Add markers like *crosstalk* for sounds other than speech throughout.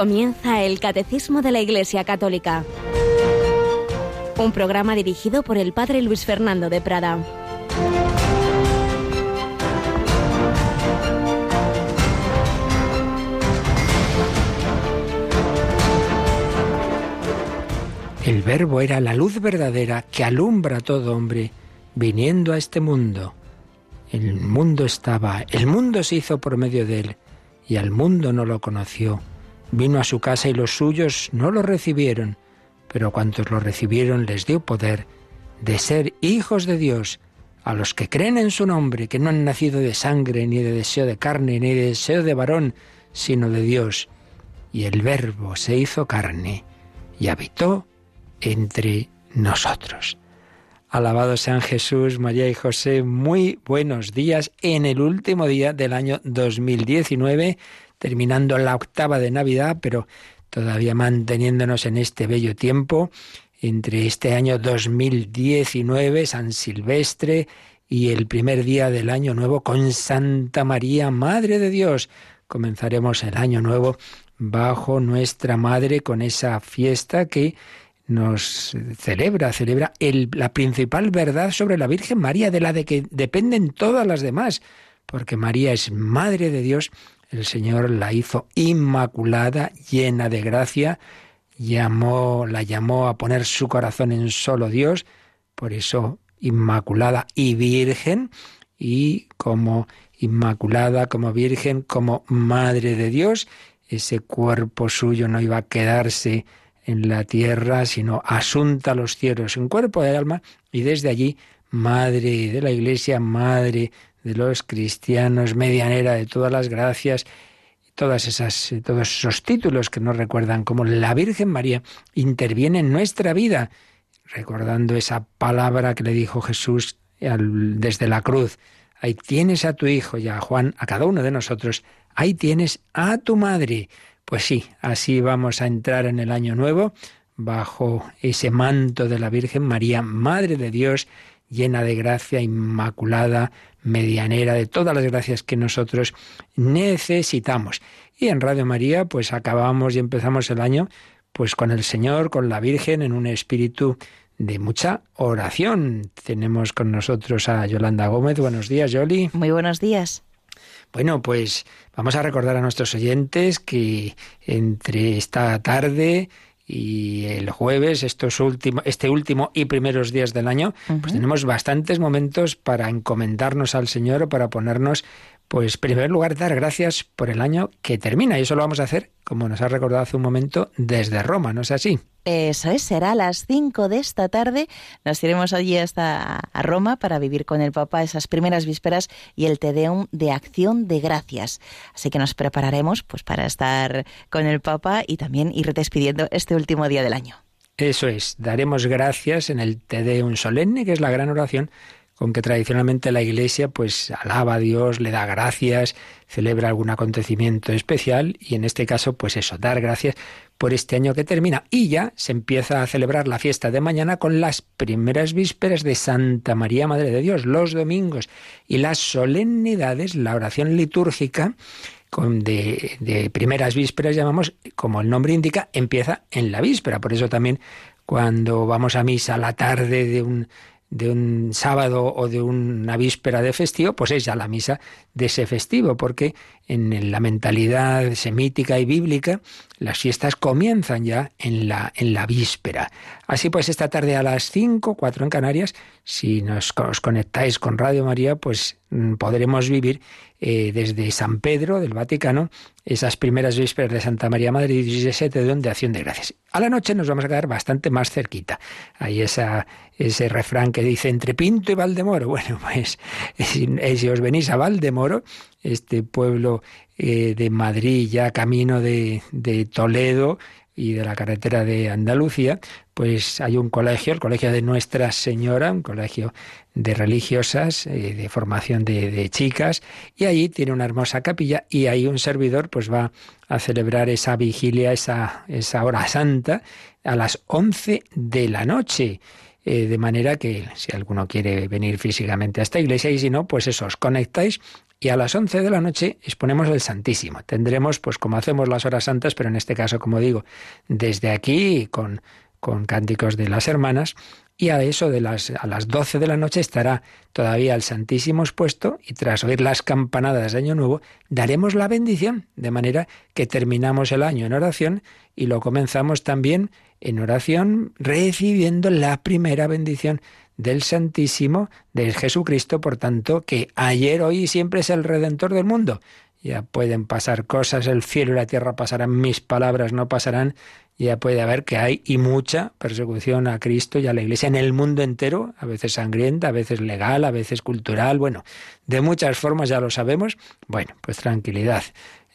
Comienza el Catecismo de la Iglesia Católica. Un programa dirigido por el Padre Luis Fernando de Prada. El Verbo era la luz verdadera que alumbra a todo hombre viniendo a este mundo. El mundo estaba, el mundo se hizo por medio de él, y al mundo no lo conoció. Vino a su casa y los suyos no lo recibieron, pero cuantos lo recibieron les dio poder de ser hijos de Dios, a los que creen en su nombre, que no han nacido de sangre, ni de deseo de carne, ni de deseo de varón, sino de Dios. Y el Verbo se hizo carne y habitó entre nosotros. Alabado sean Jesús, María y José. Muy buenos días en el último día del año 2019, terminando la octava de Navidad, pero todavía manteniéndonos en este bello tiempo entre este año 2019, San Silvestre, y el primer día del año nuevo con Santa María, Madre de Dios. Comenzaremos el año nuevo bajo nuestra Madre con esa fiesta que nos celebra, celebra la principal verdad sobre la Virgen María, de la de que dependen todas las demás, porque María es Madre de Dios, el Señor la hizo inmaculada, llena de gracia, llamó, la llamó a poner su corazón en solo Dios, por eso inmaculada y virgen, y como inmaculada, como virgen, como madre de Dios, ese cuerpo suyo no iba a quedarse en la tierra, sino asunta a los cielos en cuerpo y alma, y desde allí, Madre de la Iglesia, Madre de los cristianos, medianera de todas las gracias, todas esas, todos esos títulos que nos recuerdan cómo la Virgen María interviene en nuestra vida, recordando esa palabra que le dijo Jesús desde la cruz. Ahí tienes a tu hijo y a Juan, a cada uno de nosotros, ahí tienes a tu madre. Pues sí, así vamos a entrar en el año nuevo, bajo ese manto de la Virgen María, Madre de Dios, llena de gracia, inmaculada, medianera, de todas las gracias que nosotros necesitamos. Y en Radio María, pues acabamos y empezamos el año pues con el Señor, con la Virgen, en un espíritu de mucha oración. Tenemos con nosotros a Yolanda Gómez. Buenos días, Yoli. Muy buenos días. Bueno, pues vamos a recordar a nuestros oyentes que entre esta tarde y el jueves, estos últimos, este último y primeros días del año, pues tenemos bastantes momentos para encomendarnos al Señor o para ponernos pues, en primer lugar, dar gracias por el año que termina. Y eso lo vamos a hacer, como nos ha recordado hace un momento, desde Roma, ¿no es así? Eso es, será a las 5 de esta tarde. Nos iremos allí hasta a Roma para vivir con el Papa esas primeras vísperas y el Te Deum de acción de gracias. Así que nos prepararemos pues para estar con el Papa y también ir despidiendo este último día del año. Eso es, daremos gracias en el Te Deum solemne, que es la gran oración con que tradicionalmente la Iglesia pues alaba a Dios, le da gracias, celebra algún acontecimiento especial y en este caso pues eso, dar gracias por este año que termina y ya se empieza a celebrar la fiesta de mañana con las primeras vísperas de Santa María Madre de Dios, los domingos y las solemnidades, la oración litúrgica con de, primeras vísperas llamamos, como el nombre indica, empieza en la víspera. Por eso también cuando vamos a misa la tarde de un de un sábado o de una víspera de festivo, pues es ya la misa de ese festivo, porque en la mentalidad semítica y bíblica las fiestas comienzan ya en la, en la víspera. Así pues, esta tarde a las 5, 4 en Canarias, si nos os conectáis con Radio María, pues mm, podremos vivir eh, desde San Pedro del Vaticano esas primeras vísperas de Santa María Madre y 17 de Acción de Gracias. A la noche nos vamos a quedar bastante más cerquita. Hay esa, ese refrán que dice entre Pinto y Valdemoro. *laughs* Bueno, pues si, eh, si os venís a Valdemoro, este pueblo eh, de Madrid, ya camino de Toledo, y de la carretera de Andalucía, pues hay un colegio, el Colegio de Nuestra Señora, un colegio de religiosas, eh, de formación de, chicas, y allí tiene una hermosa capilla y ahí un servidor pues va a celebrar esa vigilia, esa, esa hora santa, a las 11 de la noche. Eh, de manera que si alguno quiere venir físicamente a esta iglesia y si no, pues eso, os conectáis y a las 11 de la noche exponemos el Santísimo. Tendremos, pues como hacemos las horas santas, pero en este caso, como digo, desde aquí con, con cánticos de las hermanas, y a eso de las, a las 12 de la noche estará todavía el Santísimo expuesto y tras oír las campanadas de Año Nuevo daremos la bendición, de manera que terminamos el año en oración y lo comenzamos también en oración recibiendo la primera bendición del Santísimo, de Jesucristo, por tanto, que ayer, hoy y siempre es el Redentor del mundo. Ya pueden pasar cosas, el cielo y la tierra pasarán, mis palabras no pasarán, ya puede haber que hay y mucha persecución a Cristo y a la Iglesia en el mundo entero, a veces sangrienta, a veces legal, a veces cultural, bueno, de muchas formas ya lo sabemos. Bueno, pues tranquilidad.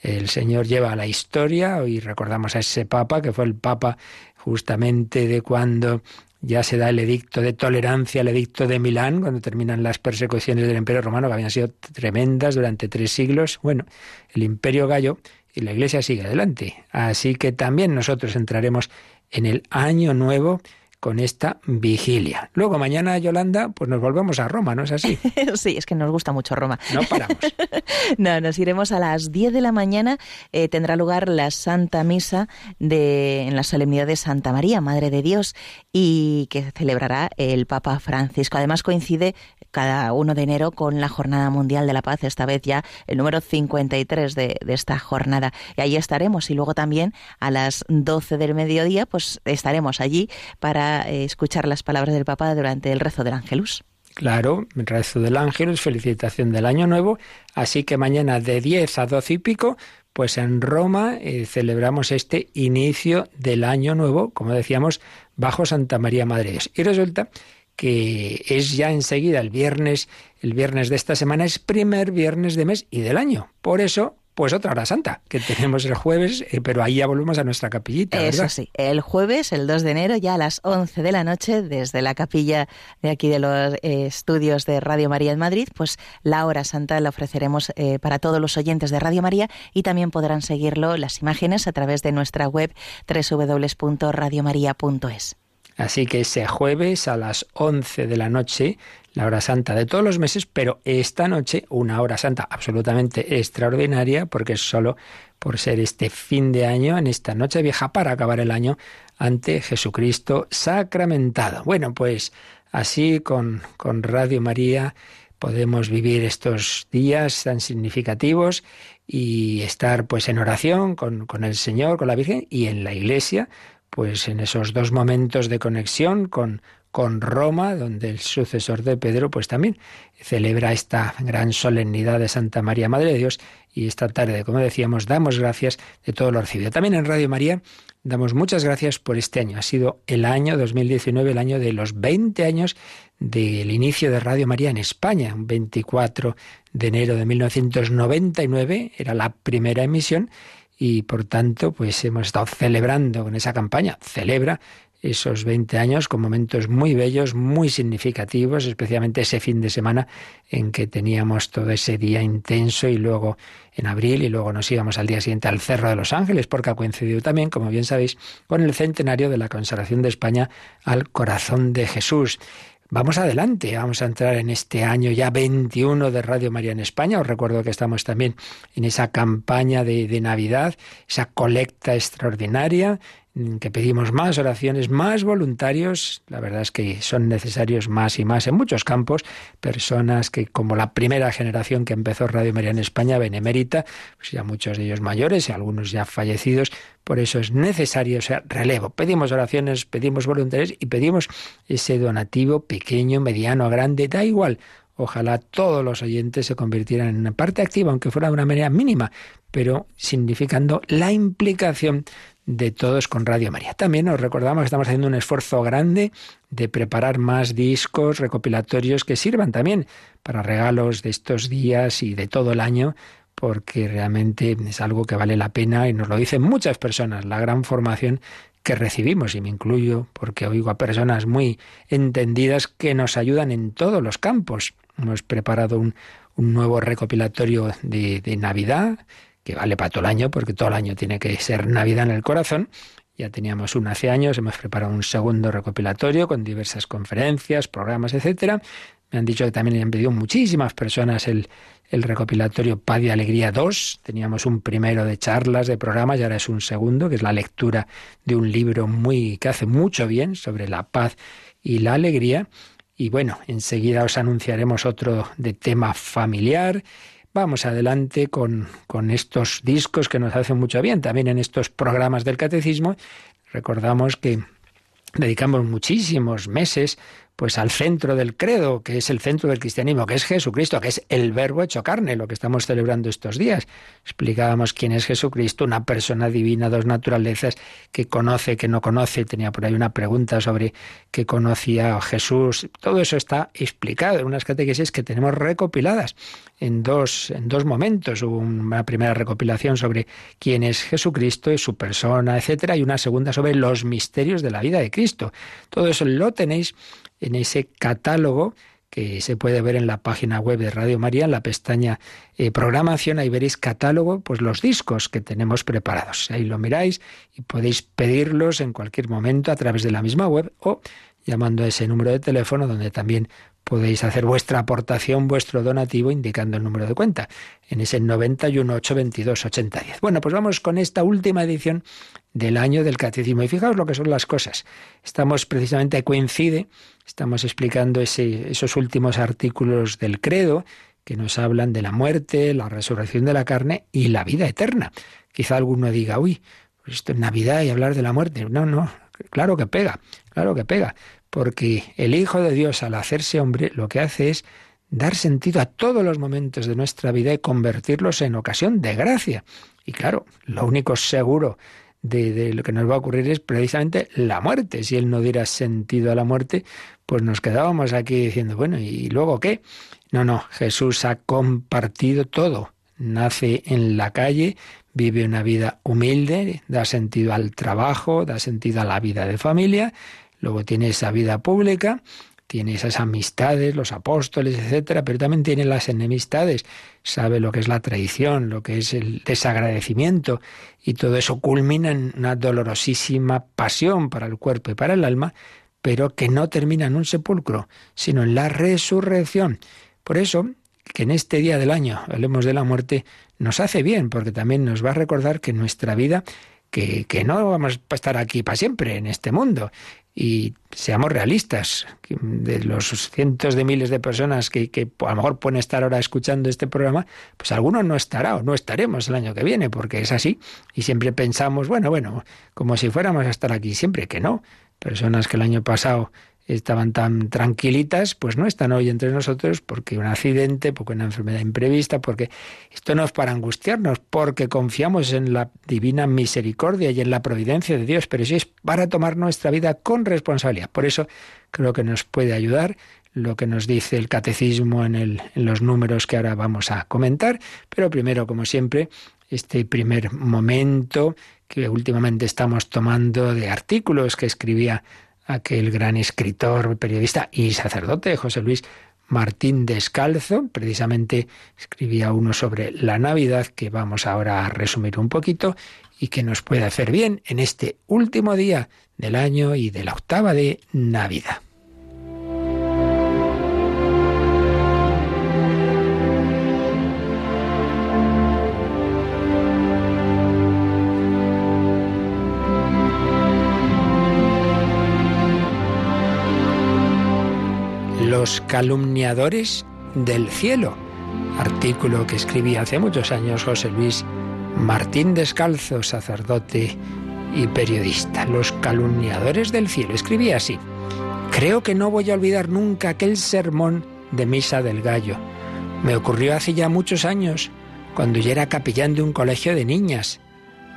El Señor lleva la historia, hoy recordamos a ese Papa, que fue el Papa justamente de cuando ya se da el edicto de tolerancia, el edicto de Milán, cuando terminan las persecuciones del Imperio Romano, que habían sido tremendas durante tres siglos. Bueno, el Imperio Gallo y la Iglesia sigue adelante. Así que también nosotros entraremos en el año nuevo con esta vigilia. Luego mañana, Yolanda, pues nos volvemos a Roma, ¿no es así? *laughs* sí, es que nos gusta mucho Roma. No paramos. *laughs* no, nos iremos a las 10 de la mañana. Eh, tendrá lugar la Santa Misa de, en la solemnidad de Santa María, Madre de Dios, y que celebrará el Papa Francisco. Además coincide cada 1 de enero con la Jornada Mundial de la Paz, esta vez ya el número 53 de, de esta jornada. Y ahí estaremos. Y luego también a las 12 del mediodía, pues estaremos allí para eh, escuchar las palabras del Papa durante el rezo del Ángelus. Claro, rezo del Ángelus, felicitación del Año Nuevo. Así que mañana de 10 a 12 y pico, pues en Roma eh, celebramos este inicio del Año Nuevo, como decíamos, bajo Santa María Madre. Y resulta que es ya enseguida el viernes, el viernes de esta semana es primer viernes de mes y del año. Por eso pues otra hora santa que tenemos el jueves, eh, pero ahí ya volvemos a nuestra capillita. Eso sí, el jueves, el 2 de enero, ya a las 11 de la noche, desde la capilla de aquí de los eh, estudios de Radio María en Madrid, pues la hora santa la ofreceremos eh, para todos los oyentes de Radio María y también podrán seguirlo las imágenes a través de nuestra web www.radiomaria.es. Así que ese jueves a las 11 de la noche la hora santa de todos los meses, pero esta noche una hora santa absolutamente extraordinaria, porque es solo por ser este fin de año, en esta noche vieja, para acabar el año ante Jesucristo sacramentado. Bueno, pues así con, con Radio María podemos vivir estos días tan significativos y estar pues en oración con, con el Señor, con la Virgen y en la Iglesia, pues en esos dos momentos de conexión con, con Roma, donde el sucesor de Pedro pues también celebra esta gran solemnidad de Santa María Madre de Dios y esta tarde, como decíamos, damos gracias de todo lo recibido. También en Radio María damos muchas gracias por este año. Ha sido el año 2019, el año de los 20 años del inicio de Radio María en España, un 24 de enero de 1999 era la primera emisión y por tanto pues hemos estado celebrando con esa campaña, celebra esos 20 años con momentos muy bellos, muy significativos, especialmente ese fin de semana en que teníamos todo ese día intenso y luego en abril y luego nos íbamos al día siguiente al Cerro de los Ángeles porque ha coincidido también, como bien sabéis, con el centenario de la consagración de España al corazón de Jesús. Vamos adelante, vamos a entrar en este año ya 21 de Radio María en España. Os recuerdo que estamos también en esa campaña de, de Navidad, esa colecta extraordinaria que pedimos más oraciones, más voluntarios. La verdad es que son necesarios más y más en muchos campos. Personas que, como la primera generación que empezó Radio María en España, benemérita, pues ya muchos de ellos mayores y algunos ya fallecidos. Por eso es necesario ese relevo. Pedimos oraciones, pedimos voluntarios y pedimos ese donativo pequeño, mediano, grande, da igual. Ojalá todos los oyentes se convirtieran en una parte activa, aunque fuera de una manera mínima, pero significando la implicación de todos con Radio María. También os recordamos que estamos haciendo un esfuerzo grande de preparar más discos recopilatorios que sirvan también para regalos de estos días y de todo el año, porque realmente es algo que vale la pena y nos lo dicen muchas personas, la gran formación que recibimos, y me incluyo porque oigo a personas muy entendidas que nos ayudan en todos los campos. Hemos preparado un, nuevo recopilatorio de, de Navidad que vale para todo el año, porque todo el año tiene que ser Navidad en el corazón. Ya teníamos uno hace años, hemos preparado un segundo recopilatorio con diversas conferencias, programas, etcétera. Me han dicho que también han pedido muchísimas personas el, el recopilatorio Paz y Alegría 2. Teníamos un primero de charlas, de programas, y ahora es un segundo, que es la lectura de un libro muy que hace mucho bien sobre la paz y la alegría. Y bueno, enseguida os anunciaremos otro de tema familiar. Vamos adelante con, con estos discos que nos hacen mucho bien, también en estos programas del catecismo. Recordamos que dedicamos muchísimos meses pues al centro del credo, que es el centro del cristianismo, que es Jesucristo, que es el verbo hecho carne, lo que estamos celebrando estos días. Explicábamos quién es Jesucristo, una persona divina, dos naturalezas, que conoce, que no conoce. Tenía por ahí una pregunta sobre qué conocía Jesús. Todo eso está explicado en unas catequesis que tenemos recopiladas en dos, en dos momentos. Hubo una primera recopilación sobre quién es Jesucristo y su persona, etcétera, y una segunda sobre los misterios de la vida de Cristo. Todo eso lo tenéis en ese catálogo que se puede ver en la página web de Radio María, en la pestaña eh, programación, ahí veréis catálogo, pues los discos que tenemos preparados. Ahí lo miráis y podéis pedirlos en cualquier momento a través de la misma web o llamando a ese número de teléfono donde también podéis hacer vuestra aportación, vuestro donativo, indicando el número de cuenta, en ese 91 822 8010. Bueno, pues vamos con esta última edición del año del catecismo. Y fijaos lo que son las cosas. Estamos precisamente, coincide, estamos explicando ese, esos últimos artículos del credo que nos hablan de la muerte, la resurrección de la carne y la vida eterna. Quizá alguno diga, uy, pues esto es Navidad y hablar de la muerte. No, no, claro que pega, claro que pega porque el Hijo de Dios al hacerse hombre lo que hace es dar sentido a todos los momentos de nuestra vida y convertirlos en ocasión de gracia. Y claro, lo único seguro de, lo que nos va a ocurrir es precisamente la muerte. Si Él no diera sentido a la muerte, pues nos quedábamos aquí diciendo, bueno, ¿y luego qué? No, no, Jesús ha compartido todo. Nace en la calle, vive una vida humilde, da sentido al trabajo, da sentido a la vida de familia, Luego tiene esa vida pública, tiene esas amistades, los apóstoles, etcétera, pero también tiene las enemistades, sabe lo que es la traición, lo que es el desagradecimiento, y todo eso culmina en una dolorosísima pasión para el cuerpo y para el alma, pero que no termina en un sepulcro, sino en la resurrección. Por eso, que en este día del año hablemos de la muerte, nos hace bien, porque también nos va a recordar que nuestra vida que, que, no vamos a estar aquí para siempre en este mundo, y seamos realistas, de los cientos de miles de personas que, que, a lo mejor pueden estar ahora escuchando este programa, pues algunos no estará o no estaremos el año que viene, porque es así. Y siempre pensamos, bueno, bueno, como si fuéramos a estar aquí, siempre que no. Personas que el año pasado estaban tan tranquilitas, pues no están hoy entre nosotros porque un accidente, porque una enfermedad imprevista, porque esto no es para angustiarnos, porque confiamos en la divina misericordia y en la providencia de Dios, pero sí es para tomar nuestra vida con responsabilidad. Por eso creo que nos puede ayudar lo que nos dice el catecismo en, el, en los números que ahora vamos a comentar, pero primero, como siempre, este primer momento que últimamente estamos tomando de artículos que escribía aquel gran escritor, periodista y sacerdote, José Luis Martín Descalzo, precisamente escribía uno sobre la Navidad que vamos ahora a resumir un poquito y que nos puede hacer bien en este último día del año y de la octava de Navidad. Los calumniadores del cielo, artículo que escribía hace muchos años José Luis Martín Descalzo, sacerdote y periodista. Los calumniadores del cielo. Escribía así. Creo que no voy a olvidar nunca aquel sermón de Misa del Gallo. Me ocurrió hace ya muchos años, cuando yo era capellán de un colegio de niñas.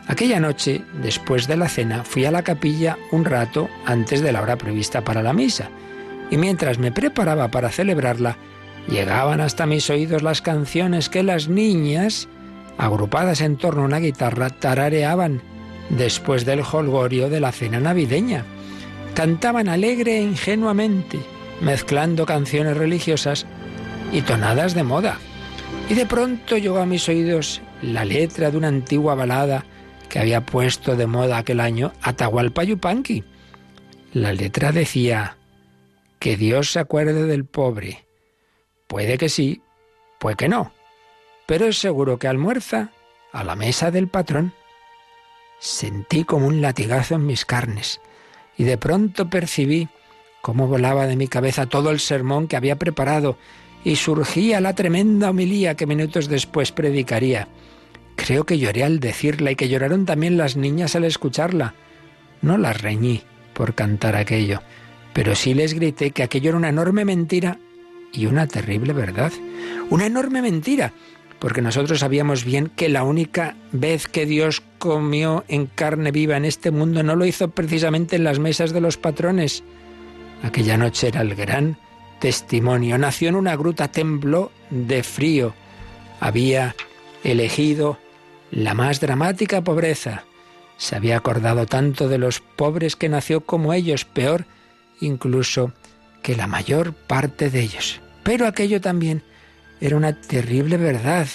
Aquella noche, después de la cena, fui a la capilla un rato antes de la hora prevista para la misa y mientras me preparaba para celebrarla, llegaban hasta mis oídos las canciones que las niñas, agrupadas en torno a una guitarra, tarareaban después del holgorio de la cena navideña. Cantaban alegre e ingenuamente, mezclando canciones religiosas y tonadas de moda. Y de pronto llegó a mis oídos la letra de una antigua balada que había puesto de moda aquel año Atahualpa Yupanqui. La letra decía, que Dios se acuerde del pobre. Puede que sí, puede que no, pero es seguro que almuerza a la mesa del patrón. Sentí como un latigazo en mis carnes y de pronto percibí cómo volaba de mi cabeza todo el sermón que había preparado y surgía la tremenda homilía que minutos después predicaría. Creo que lloré al decirla y que lloraron también las niñas al escucharla. No las reñí por cantar aquello, pero sí les grité que aquello era una enorme mentira y una terrible verdad. Una enorme mentira, porque nosotros sabíamos bien que la única vez que Dios comió en carne viva en este mundo no lo hizo precisamente en las mesas de los patrones. Aquella noche era el gran testimonio. Nació en una gruta, tembló de frío. Había elegido la más dramática pobreza. Se había acordado tanto de los pobres que nació como ellos, peor incluso que la mayor parte de ellos. Pero aquello también era una terrible verdad,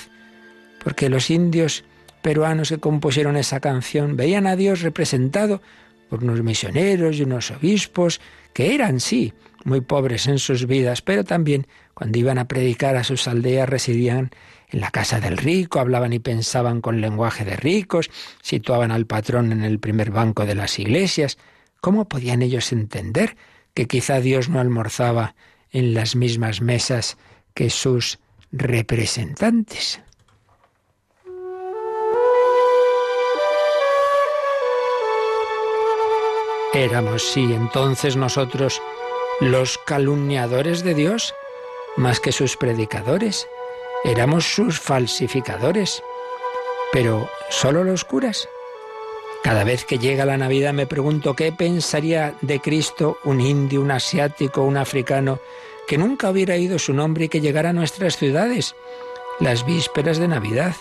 porque los indios peruanos que compusieron esa canción veían a Dios representado por unos misioneros y unos obispos que eran, sí, muy pobres en sus vidas, pero también cuando iban a predicar a sus aldeas residían en la casa del rico, hablaban y pensaban con lenguaje de ricos, situaban al patrón en el primer banco de las iglesias. ¿Cómo podían ellos entender que quizá Dios no almorzaba en las mismas mesas que sus representantes? Éramos, sí, entonces nosotros los calumniadores de Dios, más que sus predicadores. Éramos sus falsificadores. Pero, ¿solo los curas? Cada vez que llega la Navidad me pregunto qué pensaría de Cristo un indio, un asiático, un africano, que nunca hubiera oído su nombre y que llegara a nuestras ciudades. Las vísperas de Navidad.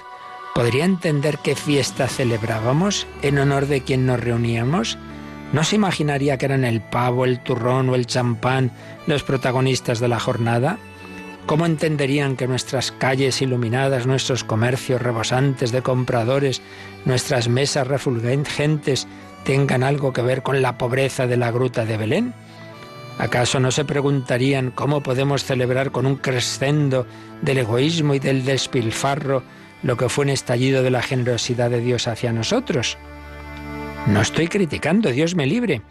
¿Podría entender qué fiesta celebrábamos en honor de quien nos reuníamos? ¿No se imaginaría que eran el pavo, el turrón o el champán los protagonistas de la jornada? ¿Cómo entenderían que nuestras calles iluminadas, nuestros comercios rebosantes de compradores, nuestras mesas refulgentes tengan algo que ver con la pobreza de la gruta de Belén? ¿Acaso no se preguntarían cómo podemos celebrar con un crescendo del egoísmo y del despilfarro lo que fue un estallido de la generosidad de Dios hacia nosotros? No estoy criticando, Dios me libre.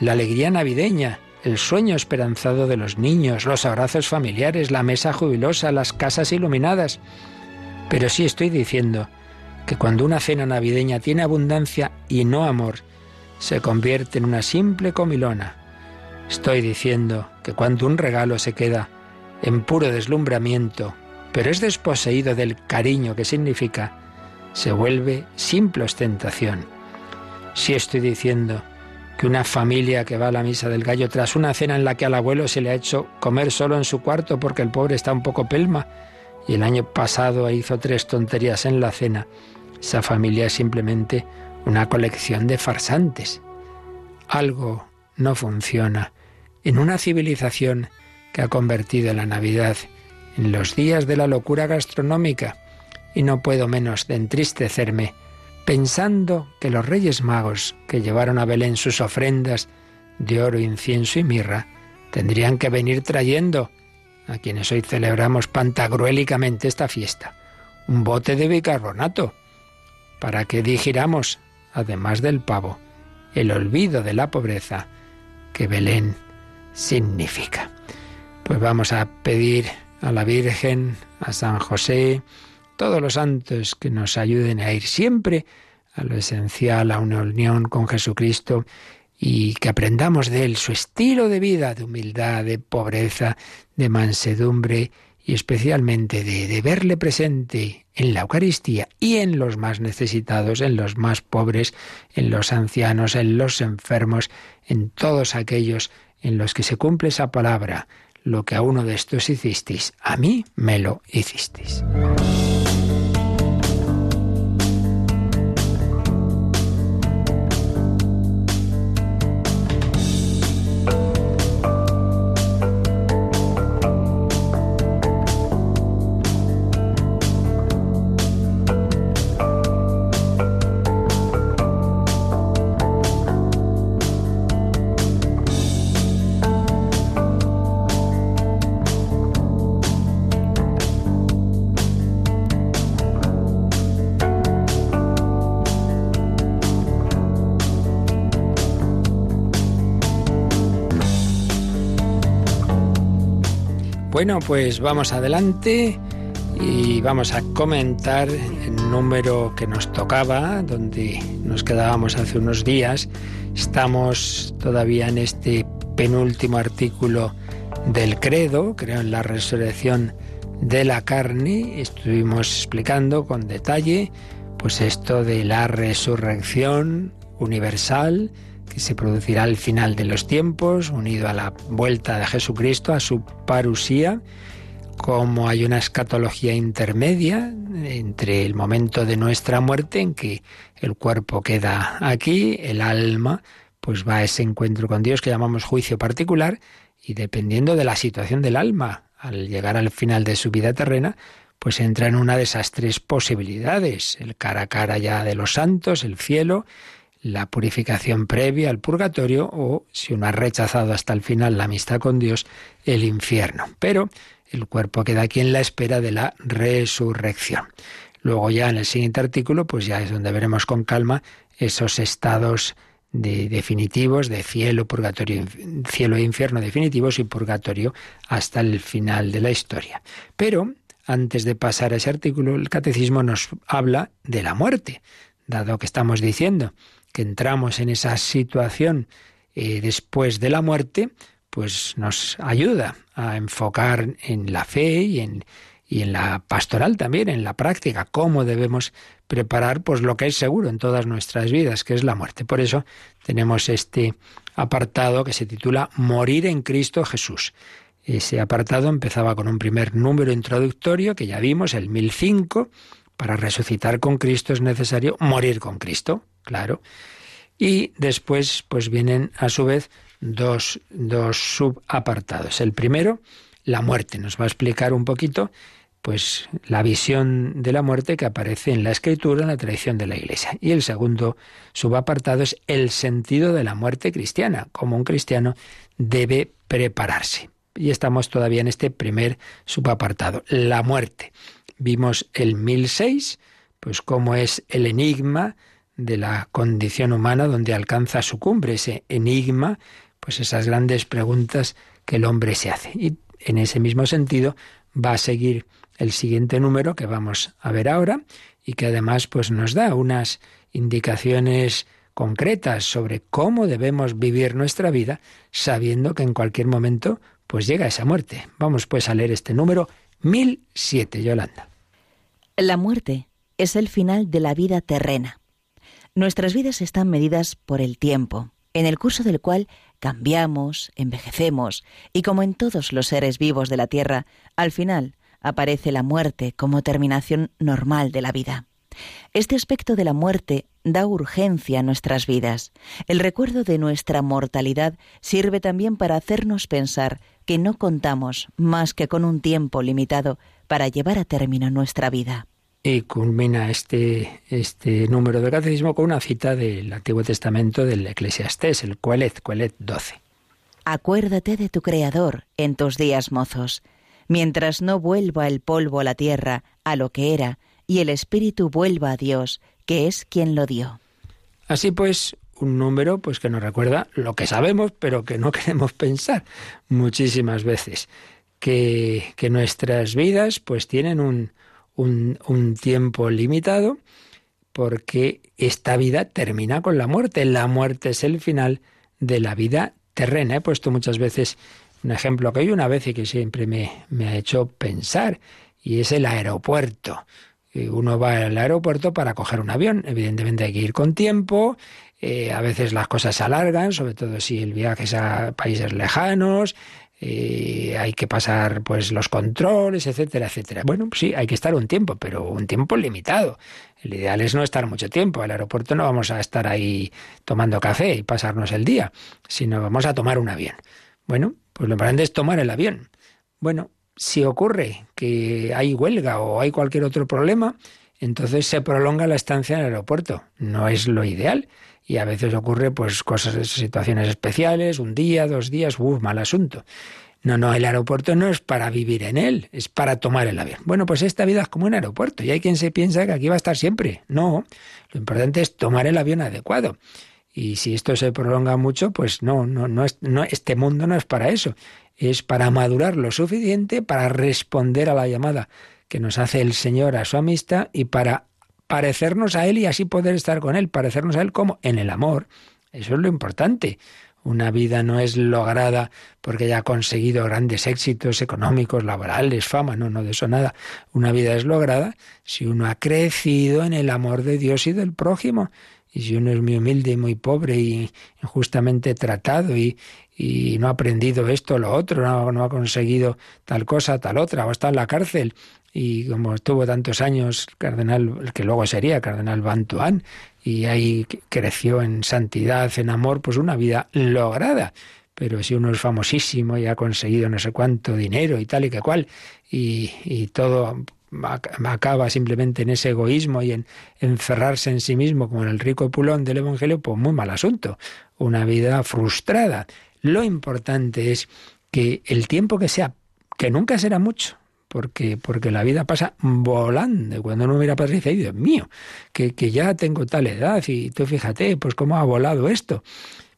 La alegría navideña, el sueño esperanzado de los niños, los abrazos familiares, la mesa jubilosa, las casas iluminadas. Pero sí estoy diciendo que cuando una cena navideña tiene abundancia y no amor, se convierte en una simple comilona. Estoy diciendo que cuando un regalo se queda en puro deslumbramiento, pero es desposeído del cariño que significa, se vuelve simple ostentación. Si estoy diciendo que una familia que va a la misa del gallo tras una cena en la que al abuelo se le ha hecho comer solo en su cuarto porque el pobre está un poco pelma y el año pasado hizo tres tonterías en la cena, esa familia es simplemente una colección de farsantes. Algo no funciona en una civilización que ha convertido la Navidad en los días de la locura gastronómica y no puedo menos de entristecerme pensando que los reyes magos que llevaron a Belén sus ofrendas de oro, incienso y mirra, tendrían que venir trayendo a quienes hoy celebramos pantagruélicamente esta fiesta, un bote de bicarbonato, para que digiramos, además del pavo, el olvido de la pobreza que Belén significa. Pues vamos a pedir a la Virgen, a San José, todos los santos que nos ayuden a ir siempre a lo esencial, a una unión con Jesucristo y que aprendamos de Él su estilo de vida, de humildad, de pobreza, de mansedumbre y especialmente de, de, verle presente en la Eucaristía y en los más necesitados, en los más pobres, en los ancianos, en los enfermos, en todos aquellos en los que se cumple esa palabra. Lo que a uno de estos hicisteis, a mí me lo hicisteis. Bueno, pues vamos adelante y vamos a comentar el número que nos tocaba, donde nos quedábamos hace unos días. Estamos todavía en este penúltimo artículo del credo, creo en la resurrección de la carne. Estuvimos explicando con detalle pues esto de la resurrección universal que se producirá al final de los tiempos, unido a la vuelta de Jesucristo, a su parusía, como hay una escatología intermedia entre el momento de nuestra muerte en que el cuerpo queda aquí, el alma pues va a ese encuentro con Dios que llamamos juicio particular y dependiendo de la situación del alma al llegar al final de su vida terrena, pues entra en una de esas tres posibilidades, el cara a cara ya de los santos, el cielo, la purificación previa al purgatorio o, si uno ha rechazado hasta el final la amistad con Dios, el infierno. Pero el cuerpo queda aquí en la espera de la resurrección. Luego ya en el siguiente artículo, pues ya es donde veremos con calma esos estados de definitivos de cielo, purgatorio, cielo e infierno definitivos y purgatorio hasta el final de la historia. Pero antes de pasar a ese artículo, el catecismo nos habla de la muerte, dado que estamos diciendo que entramos en esa situación eh, después de la muerte, pues nos ayuda a enfocar en la fe y en, y en la pastoral también, en la práctica, cómo debemos preparar pues lo que es seguro en todas nuestras vidas, que es la muerte. Por eso tenemos este apartado que se titula Morir en Cristo Jesús. Ese apartado empezaba con un primer número introductorio que ya vimos, el 1005. Para resucitar con Cristo es necesario morir con Cristo claro. Y después, pues vienen a su vez dos, dos subapartados. El primero, la muerte. Nos va a explicar un poquito pues la visión de la muerte que aparece en la escritura, en la tradición de la Iglesia. Y el segundo subapartado es el sentido de la muerte cristiana, como un cristiano debe prepararse. Y estamos todavía en este primer subapartado, la muerte. Vimos el 1006, pues cómo es el enigma de la condición humana donde alcanza su cumbre, ese enigma, pues esas grandes preguntas que el hombre se hace. Y en ese mismo sentido va a seguir el siguiente número que vamos a ver ahora y que además pues nos da unas indicaciones concretas sobre cómo debemos vivir nuestra vida sabiendo que en cualquier momento pues llega esa muerte. Vamos pues a leer este número 1007, Yolanda. La muerte es el final de la vida terrena. Nuestras vidas están medidas por el tiempo, en el curso del cual cambiamos, envejecemos, y como en todos los seres vivos de la Tierra, al final aparece la muerte como terminación normal de la vida. Este aspecto de la muerte da urgencia a nuestras vidas. El recuerdo de nuestra mortalidad sirve también para hacernos pensar que no contamos más que con un tiempo limitado para llevar a término nuestra vida. Y culmina este, este número del catecismo con una cita del Antiguo Testamento del Eclesiastés, el Coelet, Coelet 12. Acuérdate de tu Creador en tus días mozos, mientras no vuelva el polvo a la tierra, a lo que era, y el Espíritu vuelva a Dios, que es quien lo dio. Así pues, un número pues que nos recuerda lo que sabemos, pero que no *laughs* queremos pensar muchísimas veces, que, que nuestras vidas pues tienen un, un, tiempo limitado porque esta vida termina con la muerte. La muerte es el final de la vida terrena. He puesto muchas veces un ejemplo que hay una vez y que siempre me, me ha hecho pensar, y es el aeropuerto. Uno va al aeropuerto para coger un avión. Evidentemente hay que ir con tiempo. Eh, a veces las cosas se alargan, sobre todo si el viaje es a países lejanos. Eh, hay que pasar pues los controles, etcétera, etcétera. Bueno, pues sí, hay que estar un tiempo, pero un tiempo limitado. El ideal es no estar mucho tiempo. Al aeropuerto no vamos a estar ahí tomando café y pasarnos el día, sino vamos a tomar un avión. Bueno, pues lo importante es tomar el avión. Bueno, si ocurre que hay huelga o hay cualquier otro problema, entonces se prolonga la estancia en el aeropuerto. No es lo ideal y a veces ocurre pues cosas, situaciones especiales, un día, dos días, uff, mal asunto. No, no, el aeropuerto no es para vivir en él, es para tomar el avión. Bueno, pues esta vida es como un aeropuerto y hay quien se piensa que aquí va a estar siempre. No, lo importante es tomar el avión adecuado. Y si esto se prolonga mucho, pues no, no, no, no, este mundo no es para eso. Es para madurar lo suficiente para responder a la llamada que nos hace el Señor a su amistad y para parecernos a Él y así poder estar con Él, parecernos a Él como en el amor. Eso es lo importante. Una vida no es lograda porque haya conseguido grandes éxitos económicos, laborales, fama, no, no de eso nada. Una vida es lograda si uno ha crecido en el amor de Dios y del prójimo. Y si uno es muy humilde y muy pobre y injustamente tratado y, y no ha aprendido esto o lo otro, no, no, ha conseguido tal cosa, tal otra, o está en la cárcel y como estuvo tantos años cardenal, el que luego sería cardenal Bantuán, y ahí creció en santidad, en amor, pues una vida lograda. Pero si uno es famosísimo y ha conseguido no sé cuánto dinero y tal y que cual, y, y todo acaba simplemente en ese egoísmo y en encerrarse en sí mismo como en el rico pulón del Evangelio, pues muy mal asunto, una vida frustrada. Lo importante es que el tiempo que sea, que nunca será mucho, porque, porque la vida pasa volando. Cuando uno mira para atrás dice, Dios mío, que, que ya tengo tal edad y tú fíjate, pues cómo ha volado esto.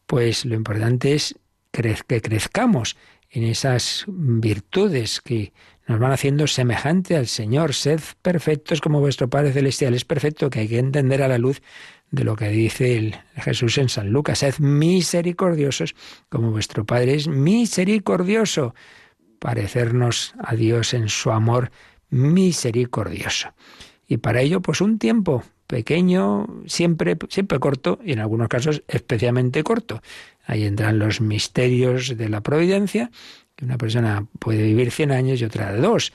Pues lo importante es que crezcamos en esas virtudes que nos van haciendo semejante al Señor. Sed perfectos como vuestro Padre Celestial es perfecto, que hay que entender a la luz de lo que dice el Jesús en San Lucas. Sed misericordiosos como vuestro Padre es misericordioso parecernos a Dios en su amor misericordioso. Y para ello, pues un tiempo pequeño, siempre, siempre corto, y en algunos casos especialmente corto. Ahí entran los misterios de la providencia, que una persona puede vivir 100 años y otra dos.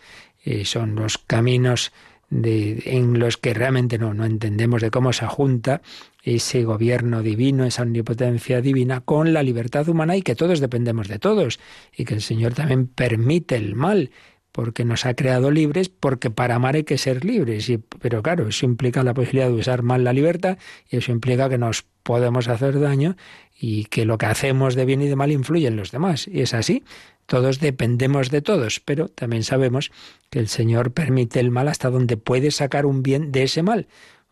Son los caminos de, en los que realmente no, no entendemos de cómo se junta ese gobierno divino, esa omnipotencia divina con la libertad humana y que todos dependemos de todos y que el Señor también permite el mal porque nos ha creado libres, porque para amar hay que ser libres. Y, pero claro, eso implica la posibilidad de usar mal la libertad y eso implica que nos podemos hacer daño y que lo que hacemos de bien y de mal influye en los demás. Y es así. Todos dependemos de todos, pero también sabemos que el Señor permite el mal hasta donde puede sacar un bien de ese mal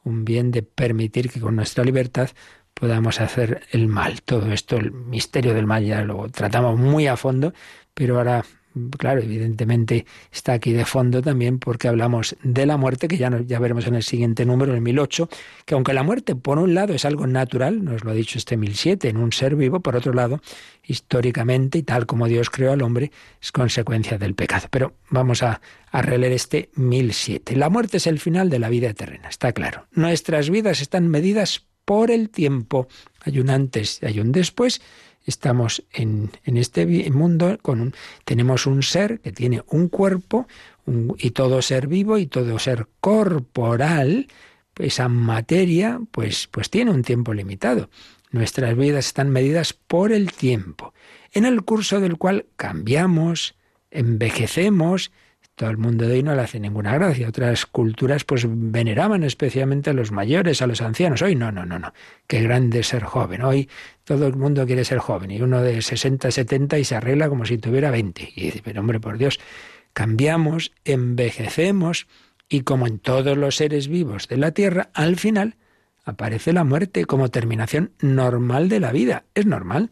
un bien de permitir que con nuestra libertad podamos hacer el mal. Todo esto, el misterio del mal, ya lo tratamos muy a fondo, pero ahora claro, evidentemente está aquí de fondo también porque hablamos de la muerte, que ya, ya veremos en el siguiente número, en el 1008, que aunque la muerte por un lado es algo natural, nos lo ha dicho este 1007, en un ser vivo, por otro lado, históricamente y tal como Dios creó al hombre, es consecuencia del pecado. Pero vamos a, a releer este 1007. La muerte es el final de la vida eterna, está claro. Nuestras vidas están medidas por el tiempo. Hay un antes y hay un después estamos en, en este mundo, con tenemos un ser que tiene un cuerpo y todo ser vivo y todo ser corporal, esa materia, pues, pues tiene un tiempo limitado. Nuestras vidas están medidas por el tiempo, en el curso del cual cambiamos, envejecemos, todo el mundo de hoy no le hace ninguna gracia. Otras culturas pues veneraban especialmente a los mayores, a los ancianos. Hoy no, no, no, no. Qué grande ser joven. Hoy todo el mundo quiere ser joven y uno de 60, 70 y se arregla como si tuviera 20. Y dice, pero hombre, por Dios, cambiamos, envejecemos y como en todos los seres vivos de la Tierra, al final aparece la muerte como terminación normal de la vida. Es normal.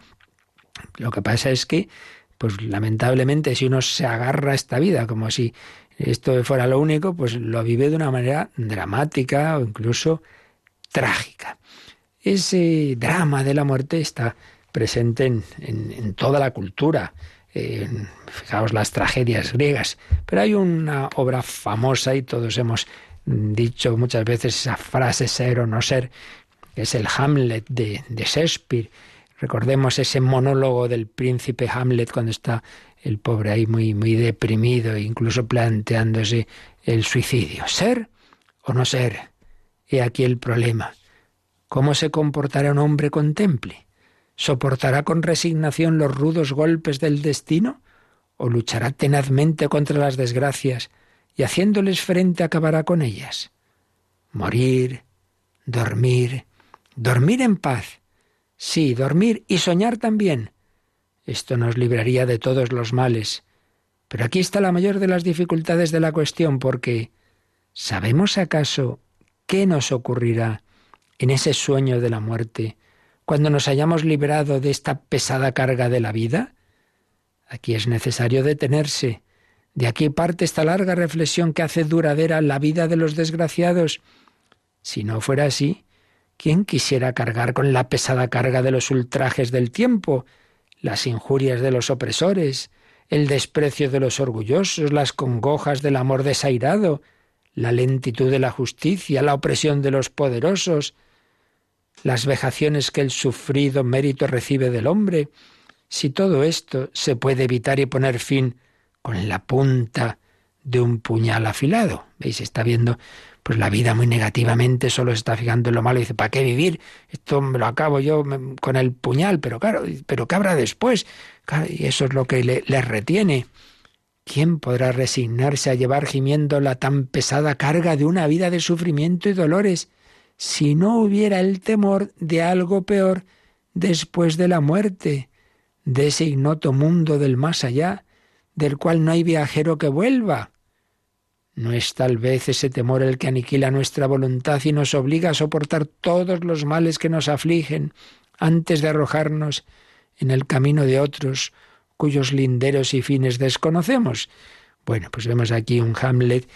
Lo que pasa es que pues lamentablemente si uno se agarra a esta vida como si esto fuera lo único, pues lo vive de una manera dramática o incluso trágica. Ese drama de la muerte está presente en, toda la cultura. fijaos las tragedias griegas. Pero hay una obra famosa y todos hemos dicho muchas veces esa frase ser o no ser, que es el Hamlet de, de Shakespeare Recordemos ese monólogo del príncipe Hamlet cuando está el pobre ahí muy, muy deprimido, incluso planteándose el suicidio. ¿Ser o no ser? He aquí el problema. ¿Cómo se comportará un hombre contemple? ¿Soportará con resignación los rudos golpes del destino? ¿O luchará tenazmente contra las desgracias y haciéndoles frente acabará con ellas? Morir, dormir, dormir en paz Sí, dormir y soñar también. Esto nos libraría de todos los males. Pero aquí está la mayor de las dificultades de la cuestión, porque ¿sabemos acaso qué nos ocurrirá en ese sueño de la muerte cuando nos hayamos liberado de esta pesada carga de la vida? Aquí es necesario detenerse. De aquí parte esta larga reflexión que hace duradera la vida de los desgraciados. Si no fuera así, ¿quién quisiera cargar con la pesada carga de los ultrajes del tiempo, las injurias de los opresores, el desprecio de los orgullosos, las congojas del amor desairado, la lentitud de la justicia, la opresión de los poderosos, las vejaciones que el sufrido mérito recibe del hombre, si todo esto se puede evitar y poner fin con la punta de un puñal afilado. ¿Veis? Está viendo pues la vida muy negativamente, solo se está fijando en lo malo y dice, ¿para qué vivir? Esto me lo acabo yo con el puñal, pero claro, pero ¿qué habrá después? y eso es lo que le, le retiene. ¿Quién podrá resignarse a llevar gimiendo la tan pesada carga de una vida de sufrimiento y dolores si no hubiera el temor de algo peor después de la muerte? de ese ignoto mundo del más allá, del cual no hay viajero que vuelva. ¿No es tal vez ese temor el que aniquila nuestra voluntad y nos obliga a soportar todos los males que nos afligen antes de arrojarnos en el camino de otros cuyos linderos y fines desconocemos? Bueno, pues vemos aquí un Hamlet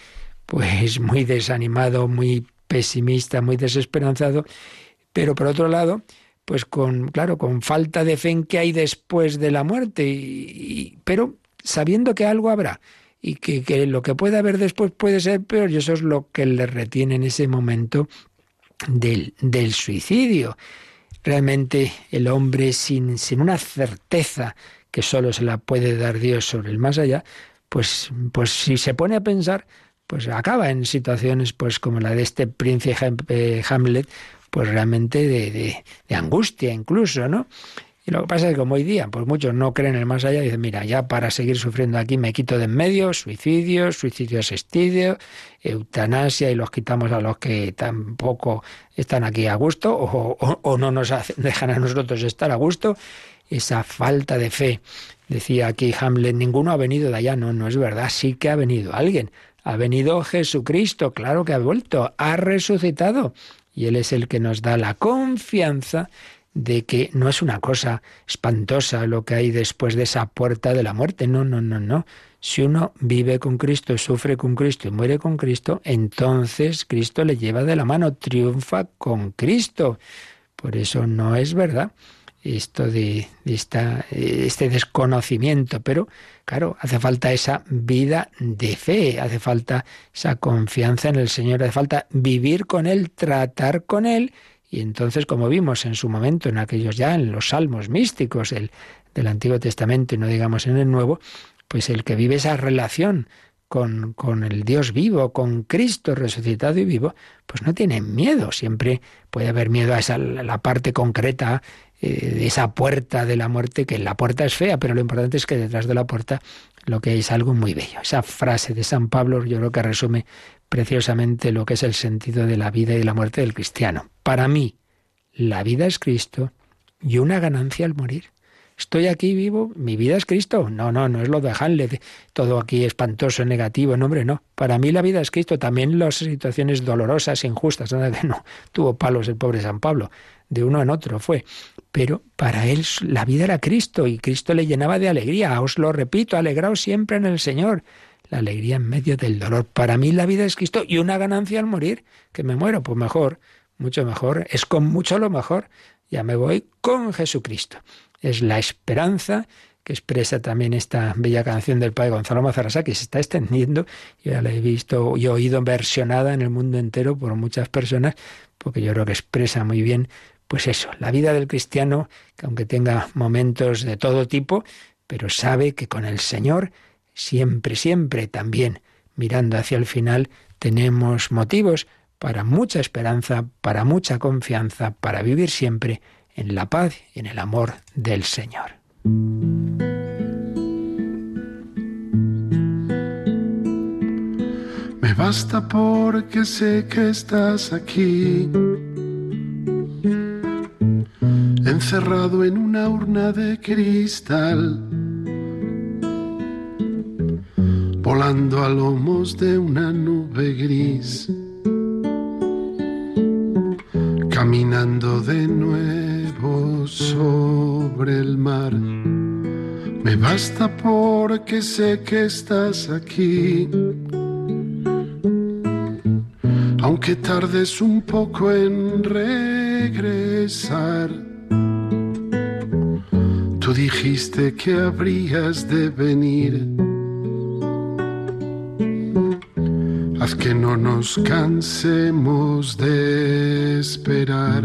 pues muy desanimado, muy pesimista, muy desesperanzado, pero por otro lado, pues con, claro, con falta de fe en qué hay después de la muerte, y, pero sabiendo que algo habrá y que, que, lo que puede haber después puede ser peor, y eso es lo que le retiene en ese momento del, del suicidio. Realmente el hombre sin, sin una certeza que solo se la puede dar Dios sobre el más allá, pues, pues si se pone a pensar, pues acaba en situaciones pues como la de este príncipe Hamlet, pues realmente de, de, angustia incluso, ¿no? Y lo que pasa es que como hoy día, pues muchos no creen en el más allá, dicen, mira, ya para seguir sufriendo aquí me quito de en medio, suicidio, suicidio asistido, eutanasia y los quitamos a los que tampoco están aquí a gusto o, o, no nos *laughs* dejan a nosotros estar a gusto. Esa falta de fe. Decía aquí Hamlet, ninguno ha venido de allá. No, no es verdad, sí que ha venido alguien. Ha venido Jesucristo, claro que ha vuelto, ha resucitado y Él es el que nos da la confianza de que no es una cosa espantosa lo que hay después de esa puerta de la muerte. No, no, no, no. Si uno vive con Cristo, sufre con Cristo y muere con Cristo, entonces Cristo le lleva de la mano, triunfa con Cristo. Por eso no es verdad esto de, esta, este desconocimiento, pero claro, hace falta esa vida de fe, hace falta esa confianza en el Señor, hace falta vivir con Él, tratar con Él, y entonces, como vimos en su momento, en aquellos ya, en los salmos místicos del, del Antiguo Testamento y no digamos en el Nuevo, pues el que vive esa relación con, con, el Dios vivo, con Cristo resucitado y vivo, pues no tiene miedo. Siempre puede haber miedo a esa la parte concreta eh, esa puerta de la muerte, que la puerta es fea, pero lo importante es que detrás de la puerta lo que hay es algo muy bello. Esa frase de San Pablo yo creo que resume preciosamente lo que es el sentido de la vida y de la muerte del cristiano. Para mí, la vida es Cristo y una ganancia al morir. Estoy aquí vivo, mi vida es Cristo. No, no, no es lo de Hamlet, todo aquí espantoso, negativo, no, hombre, no. Para mí la vida es Cristo, también las situaciones dolorosas, injustas, nada que no tuvo palos el pobre San Pablo, de uno en otro fue pero para él la vida era Cristo y Cristo le llenaba de alegría. Os lo repito, alegraos siempre en el Señor. La alegría en medio del dolor. Para mí la vida es Cristo y una ganancia al morir. Que me muero, pues mejor, mucho mejor. Es con mucho lo mejor. Ya me voy con Jesucristo. Es la esperanza que expresa también esta bella canción del padre Gonzalo Mazarasa, que se está extendiendo. Yo ya la he visto y oído versionada en el mundo entero por muchas personas, porque yo creo que expresa muy bien pues eso, la vida del cristiano, que aunque tenga momentos de todo tipo, pero sabe que con el Señor siempre, siempre también mirando hacia el final, tenemos motivos para mucha esperanza, para mucha confianza, para vivir siempre en la paz y en el amor del Señor. Me basta porque sé que estás aquí encerrado en una urna de cristal, volando a lomos de una nube gris, caminando de nuevo sobre el mar. Me basta porque sé que estás aquí. Aunque tardes un poco en regresar. Tú dijiste que habrías de venir. Haz que no nos cansemos de esperar.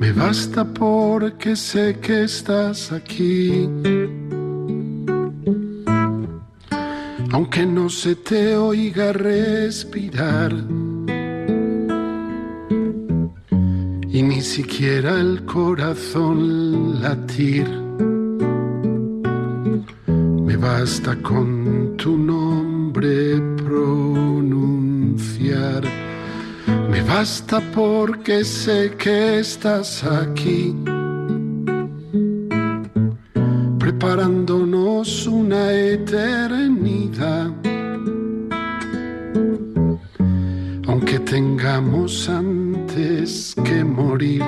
Me basta porque sé que estás aquí. Aunque no se te oiga respirar. Y ni siquiera el corazón latir. Me basta con tu nombre basta porque sé que estás aquí, preparándonos una eternidad. Aunque tengamos antes que morir,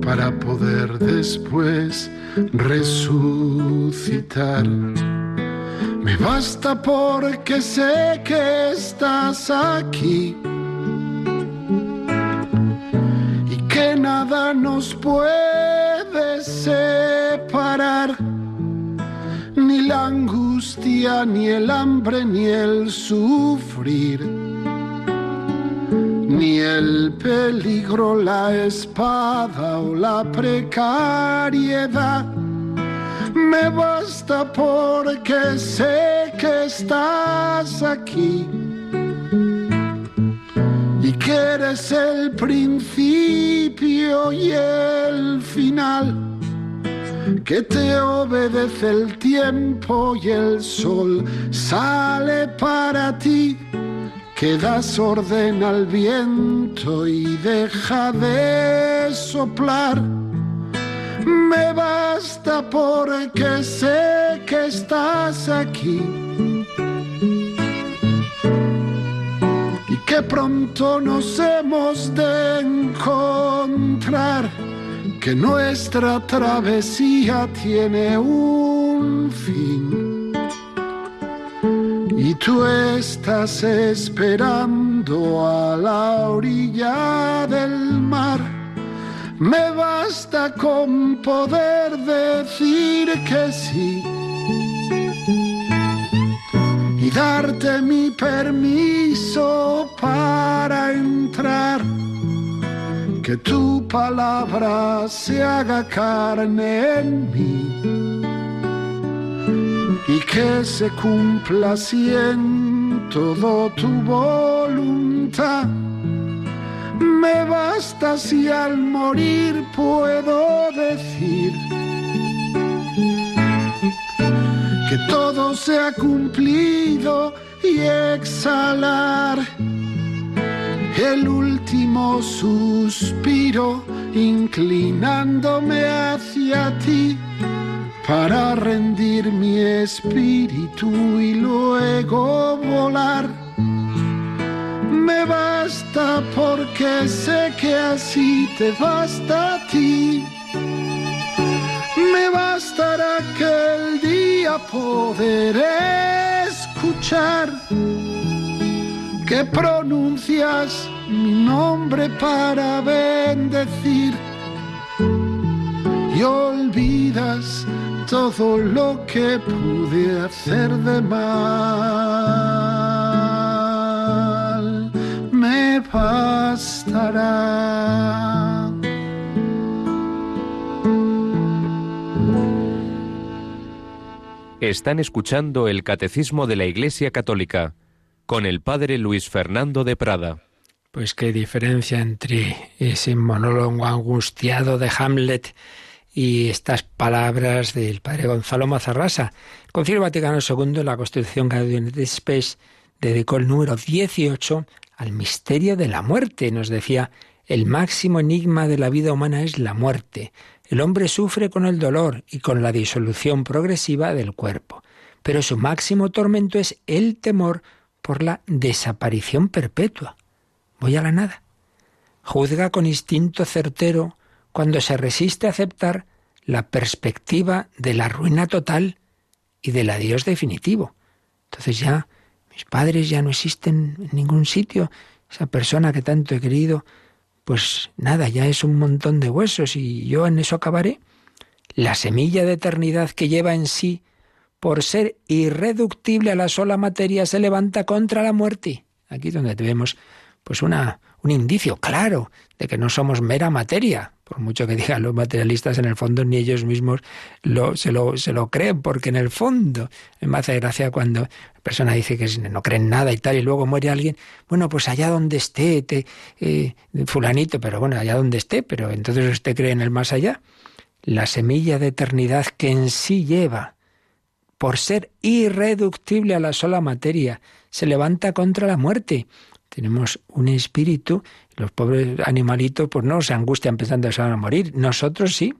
para poder después resucitar. Me basta porque sé que estás aquí. Y que nada nos puede separar, ni la angustia, ni el hambre, ni el sufrir, ni el peligro, la espada o la precariedad me basta porque sé que estás aquí y que eres el principio y el final, que te obedece el tiempo y el sol sale para ti, que das orden al viento y deja de soplar me basta porque sé que estás aquí. Y que pronto nos hemos de encontrar, que nuestra travesía tiene un fin. Y tú estás esperando a la orilla del mar me basta con poder decir que sí y darte mi permiso para entrar. Que tu palabra se haga carne en mí y que se cumpla así todo tu voluntad me basta si al morir puedo decir que todo se ha cumplido y exhalar el último suspiro inclinándome hacia ti para rendir mi espíritu y luego volar me basta porque sé que así te basta a ti. Me bastará que el día poder escuchar que pronuncias mi nombre para bendecir y olvidas todo lo que pude hacer de mal me bastará. Están escuchando el Catecismo de la Iglesia Católica con el Padre Luis Fernando de Prada. Pues qué diferencia entre ese monólogo angustiado de Hamlet y estas palabras del padre Gonzalo Mazarrasa. El Concilio Vaticano II, la Constitución Gaudium et Spes, dedicó el número 18 al misterio de la muerte. Nos decía, el máximo enigma de la vida humana es la muerte. El hombre sufre con el dolor y con la disolución progresiva del cuerpo. Pero su máximo tormento es el temor por la desaparición perpetua. Voy a la nada. juzga con instinto certero cuando se resiste a aceptar la perspectiva de la ruina total y del adiós definitivo. Entonces ya mis padres ya no existen en ningún sitio, esa persona que tanto he querido, pues nada, ya es un montón de huesos y yo en eso acabaré. La semilla de eternidad que lleva en sí, por ser irreductible a la sola materia, se levanta contra la muerte. Aquí donde vemos pues una, un indicio claro de que no somos mera materia. Por mucho que digan los materialistas, en el fondo ni ellos mismos se, lo, se lo creen, porque en el fondo me hace gracia cuando la persona dice que no creen nada y tal, y luego muere alguien, bueno, pues allá donde esté, te, eh, fulanito, pero bueno, allá donde esté, pero entonces usted cree en el más allá. La semilla de eternidad que en sí lleva, por ser irreductible a la sola materia, se levanta contra la muerte tenemos un espíritu, los pobres animalitos pues no se angustian pensando que se van a morir, nosotros sí.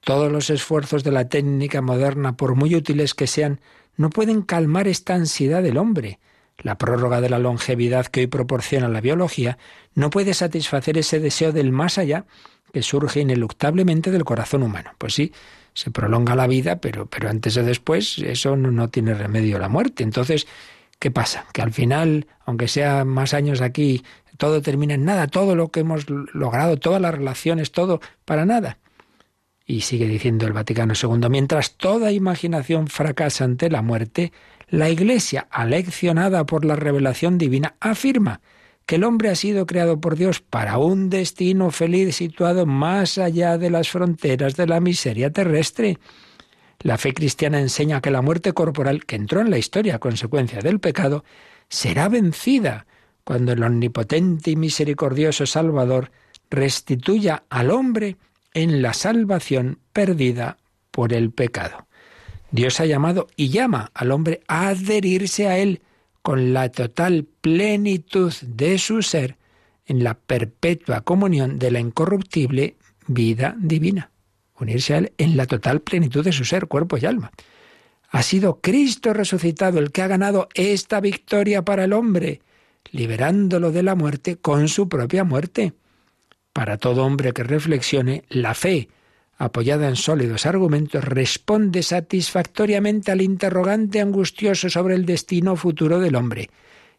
Todos los esfuerzos de la técnica moderna, por muy útiles que sean, no pueden calmar esta ansiedad del hombre. La prórroga de la longevidad que hoy proporciona la biología no puede satisfacer ese deseo del más allá que surge ineluctablemente del corazón humano. Pues sí, se prolonga la vida, pero, pero antes o después eso no, no tiene remedio la muerte. Entonces, ¿Qué pasa? Que al final, aunque sea más años aquí, todo termina en nada, todo lo que hemos logrado, todas las relaciones, todo para nada. Y sigue diciendo el Vaticano II, mientras toda imaginación fracasa ante la muerte, la Iglesia, aleccionada por la revelación divina, afirma que el hombre ha sido creado por Dios para un destino feliz situado más allá de las fronteras de la miseria terrestre. La fe cristiana enseña que la muerte corporal, que entró en la historia a consecuencia del pecado, será vencida cuando el omnipotente y misericordioso Salvador restituya al hombre en la salvación perdida por el pecado. Dios ha llamado y llama al hombre a adherirse a Él con la total plenitud de su ser en la perpetua comunión de la incorruptible vida divina unirse a Él en la total plenitud de su ser, cuerpo y alma. Ha sido Cristo resucitado el que ha ganado esta victoria para el hombre, liberándolo de la muerte con su propia muerte. Para todo hombre que reflexione, la fe, apoyada en sólidos argumentos, responde satisfactoriamente al interrogante angustioso sobre el destino futuro del hombre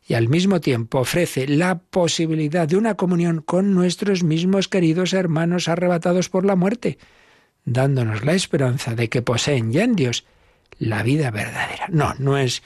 y al mismo tiempo ofrece la posibilidad de una comunión con nuestros mismos queridos hermanos arrebatados por la muerte dándonos la esperanza de que poseen ya en Dios la vida verdadera. No, no es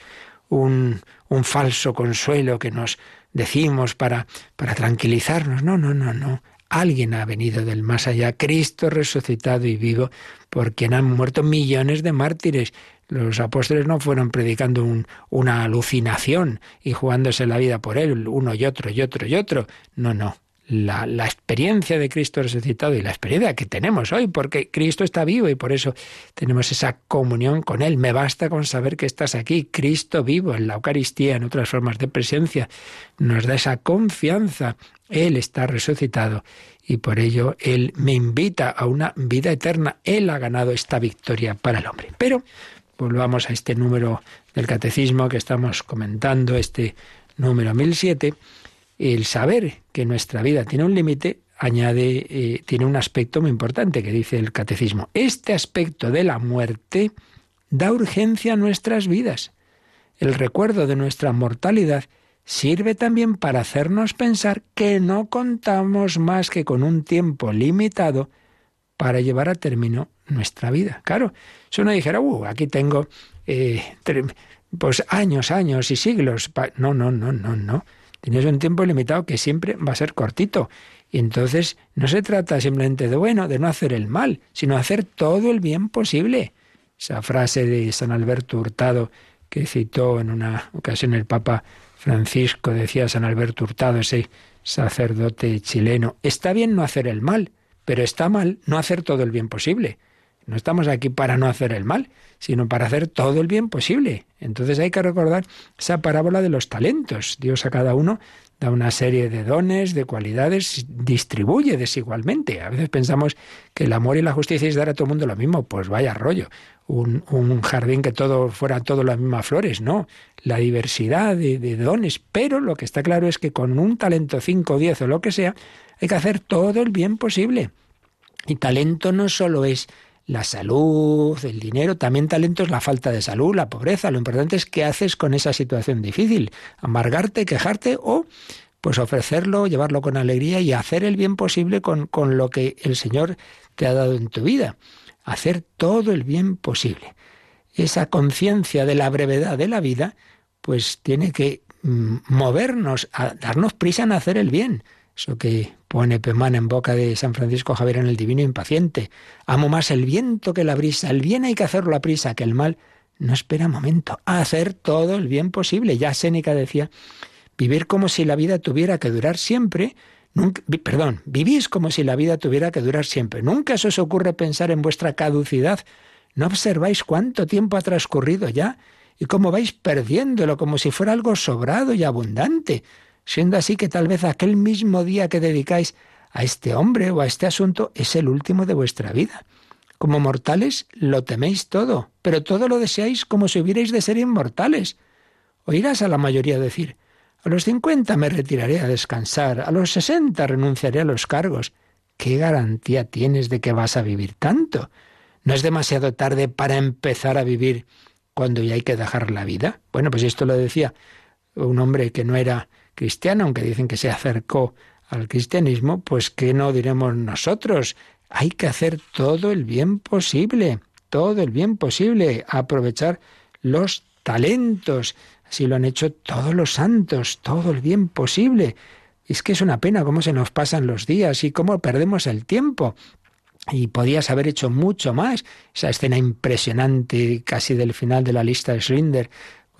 un, un falso consuelo que nos decimos para, para tranquilizarnos. No, no, no, no. Alguien ha venido del más allá, Cristo resucitado y vivo, por quien han muerto millones de mártires. Los apóstoles no fueron predicando un, una alucinación y jugándose la vida por él, uno y otro y otro y otro. No, no la, experiencia de Cristo resucitado y la experiencia que tenemos hoy, porque Cristo está vivo y por eso tenemos esa comunión con Él. Me basta con saber que estás aquí, Cristo vivo en la Eucaristía, en otras formas de presencia, nos da esa confianza. Él está resucitado y por ello Él me invita a una vida eterna. Él ha ganado esta victoria para el hombre. Pero volvamos a este número del catecismo que estamos comentando, este número 1007 el saber que nuestra vida tiene un límite añade, eh, tiene un aspecto muy importante que dice el catecismo. Este aspecto de la muerte da urgencia a nuestras vidas. El recuerdo de nuestra mortalidad sirve también para hacernos pensar que no contamos más que con un tiempo limitado para llevar a término nuestra vida. Claro, si uno dijera, uh, aquí tengo eh, pues años, años y siglos. No, no, no, no, no. Tienes un tiempo limitado que siempre va a ser cortito. Y entonces no se trata simplemente de, bueno, de no hacer el mal, sino hacer todo el bien posible. Esa frase de San Alberto Hurtado que citó en una ocasión el Papa Francisco, decía San Alberto Hurtado, ese sacerdote chileno, está bien no hacer el mal, pero está mal no hacer todo el bien posible. No estamos aquí para no hacer el mal, sino para hacer todo el bien posible. Entonces hay que recordar esa parábola de los talentos. Dios a cada uno da una serie de dones, de cualidades, distribuye desigualmente. A veces pensamos que el amor y la justicia es dar a todo el mundo lo mismo. Pues vaya rollo. Un, jardín que todo fuera todo las mismas flores. No, la diversidad de, de, dones. Pero lo que está claro es que con un talento 5, 10 o lo que sea, hay que hacer todo el bien posible. Y talento no solo es la salud, el dinero, también talento es la falta de salud, la pobreza. Lo importante es qué haces con esa situación difícil. Amargarte, quejarte o pues ofrecerlo, llevarlo con alegría y hacer el bien posible con, con lo que el Señor te ha dado en tu vida. Hacer todo el bien posible. Esa conciencia de la brevedad de la vida, pues tiene que mm, movernos, a darnos prisa en hacer el bien. Eso que pone Pemán en boca de San Francisco Javier en el Divino Impaciente. Amo más el viento que la brisa. El bien hay que hacerlo a prisa, que el mal no espera momento. A hacer todo el bien posible. Ya Séneca decía, vivir como si la vida tuviera que durar siempre. Perdón, vivís como si la vida tuviera que durar siempre. Nunca se os ocurre pensar en vuestra caducidad. ¿No observáis cuánto tiempo ha transcurrido ya? Y cómo vais perdiéndolo como si fuera algo sobrado y abundante siendo así que tal vez aquel mismo día que dedicáis a este hombre o a este asunto es el último de vuestra vida. Como mortales lo teméis todo, pero todo lo deseáis como si hubierais de ser inmortales. Oirás a la mayoría decir, a los cincuenta me retiraré a descansar, a los sesenta renunciaré a los cargos. ¿Qué garantía tienes de que vas a vivir tanto? ¿No es demasiado tarde para empezar a vivir cuando ya hay que dejar la vida? Bueno, pues esto lo decía un hombre que no era cristiano, aunque dicen que se acercó al cristianismo, pues que no diremos nosotros. Hay que hacer todo el bien posible, todo el bien posible, aprovechar los talentos. Así lo han hecho todos los santos, todo el bien posible. Es que es una pena cómo se nos pasan los días y cómo perdemos el tiempo. Y podías haber hecho mucho más. Esa escena impresionante, casi del final de la lista de Schlinder,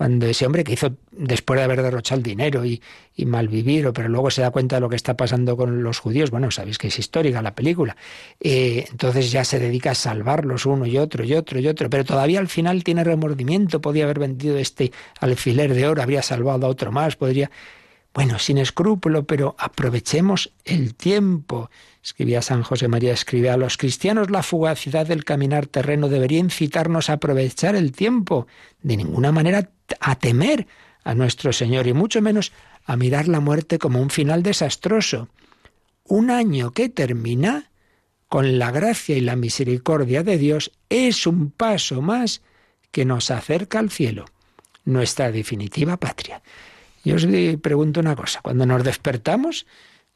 cuando ese hombre que hizo después de haber derrochado el dinero y, y malvivir, pero luego se da cuenta de lo que está pasando con los judíos, bueno, sabéis que es histórica la película, eh, entonces ya se dedica a salvarlos uno y otro y otro y otro, pero todavía al final tiene remordimiento, podía haber vendido este alfiler de oro, habría salvado a otro más, podría... Bueno, sin escrúpulo, pero aprovechemos el tiempo. Escribía San José María, escribe a los cristianos la fugacidad del caminar terreno debería incitarnos a aprovechar el tiempo, de ninguna manera a temer a nuestro Señor y mucho menos a mirar la muerte como un final desastroso. Un año que termina con la gracia y la misericordia de Dios es un paso más que nos acerca al cielo, nuestra definitiva patria. Yo os pregunto una cosa, cuando nos despertamos,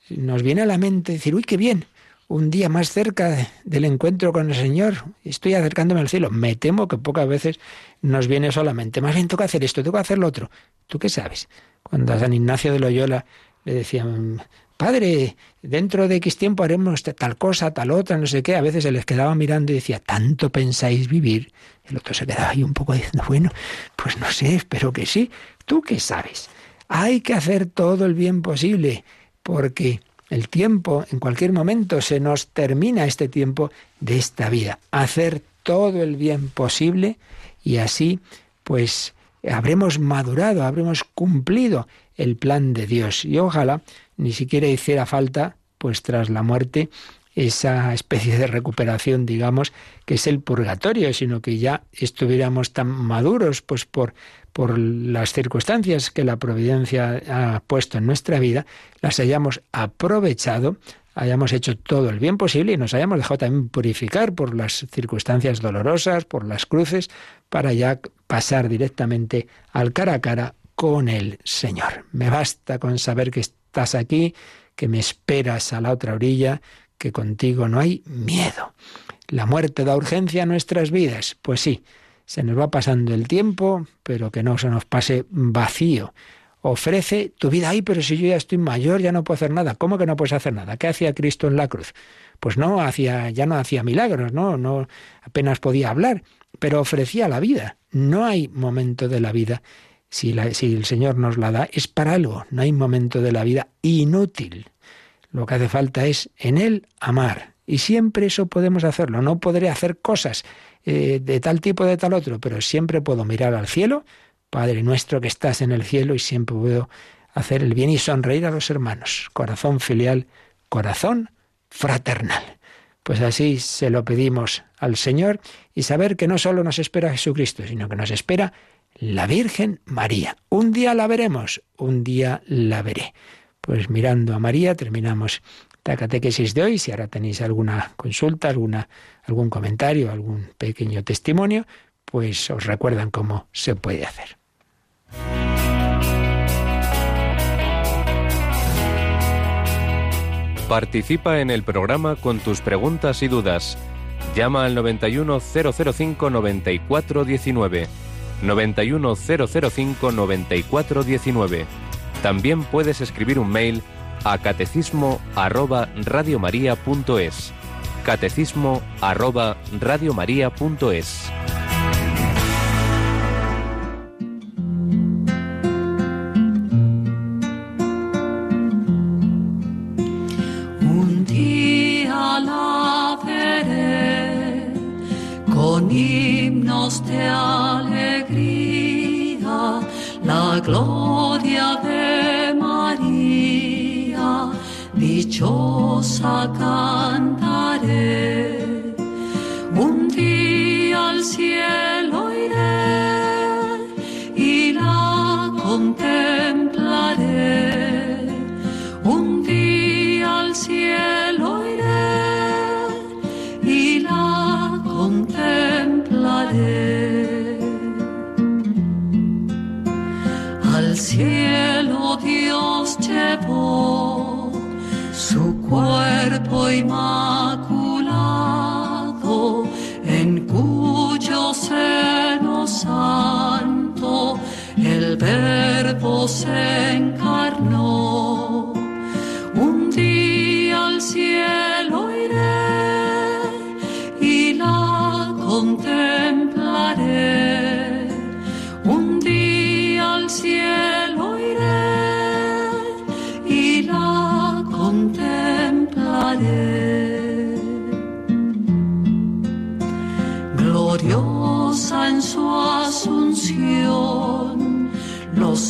nos viene a la mente decir, uy, qué bien, un día más cerca del encuentro con el Señor, estoy acercándome al cielo. Me temo que pocas veces nos viene solamente, más bien toca hacer esto, toca hacer lo otro. ¿Tú qué sabes? Cuando a San Ignacio de Loyola le decían, Padre, dentro de X tiempo haremos tal cosa, tal otra, no sé qué. A veces se les quedaba mirando y decía, ¿tanto pensáis vivir? El otro se quedaba ahí un poco diciendo, bueno, pues no sé, espero que sí. ¿Tú qué sabes? Hay que hacer todo el bien posible, porque el tiempo, en cualquier momento, se nos termina este tiempo de esta vida. Hacer todo el bien posible y así, pues, habremos madurado, habremos cumplido el plan de Dios. Y ojalá ni siquiera hiciera falta, pues tras la muerte, esa especie de recuperación, digamos, que es el purgatorio, sino que ya estuviéramos tan maduros, pues por por las circunstancias que la providencia ha puesto en nuestra vida, las hayamos aprovechado, hayamos hecho todo el bien posible y nos hayamos dejado también purificar por las circunstancias dolorosas, por las cruces, para ya pasar directamente al cara a cara con el Señor. Me basta con saber que estás aquí, que me esperas a la otra orilla, que contigo no hay miedo. La muerte da urgencia a nuestras vidas. Pues sí, se nos va pasando el tiempo, pero que no se nos pase vacío. Ofrece tu vida ahí, pero si yo ya estoy mayor, ya no puedo hacer nada. ¿Cómo que no puedes hacer nada? ¿Qué hacía Cristo en la cruz? Pues no hacía, ya no hacía milagros, no, no apenas podía hablar, pero ofrecía la vida. No hay momento de la vida si, la, si el Señor nos la da, es para algo. No hay momento de la vida inútil. Lo que hace falta es en Él amar Y siempre eso podemos hacerlo. No podré hacer cosas eh, de tal tipo, de tal otro, pero siempre puedo mirar al cielo, Padre nuestro que estás en el cielo, y siempre puedo hacer el bien y sonreír a los hermanos. Corazón filial, corazón fraternal. Pues así se lo pedimos al Señor y saber que no solo nos espera Jesucristo, sino que nos espera la Virgen María. Un día la veremos, un día la veré. Pues mirando a María terminamos la catequesis de hoy. Si ahora tenéis alguna consulta, alguna, algún comentario, algún pequeño testimonio, pues os recuerdan cómo se puede hacer. Participa en el programa con tus preguntas y dudas. Llama al 91005 9419. 91005 9419. También puedes escribir un mail a catecismo arroba radiomaria.es. Catecismo arroba radiomaria.es. Un día la veré con himnos de alegría, la gloria de María, dichosa cantaré. Un día al cielo su cuerpo inmaculado, en cuyo seno santo el verbo se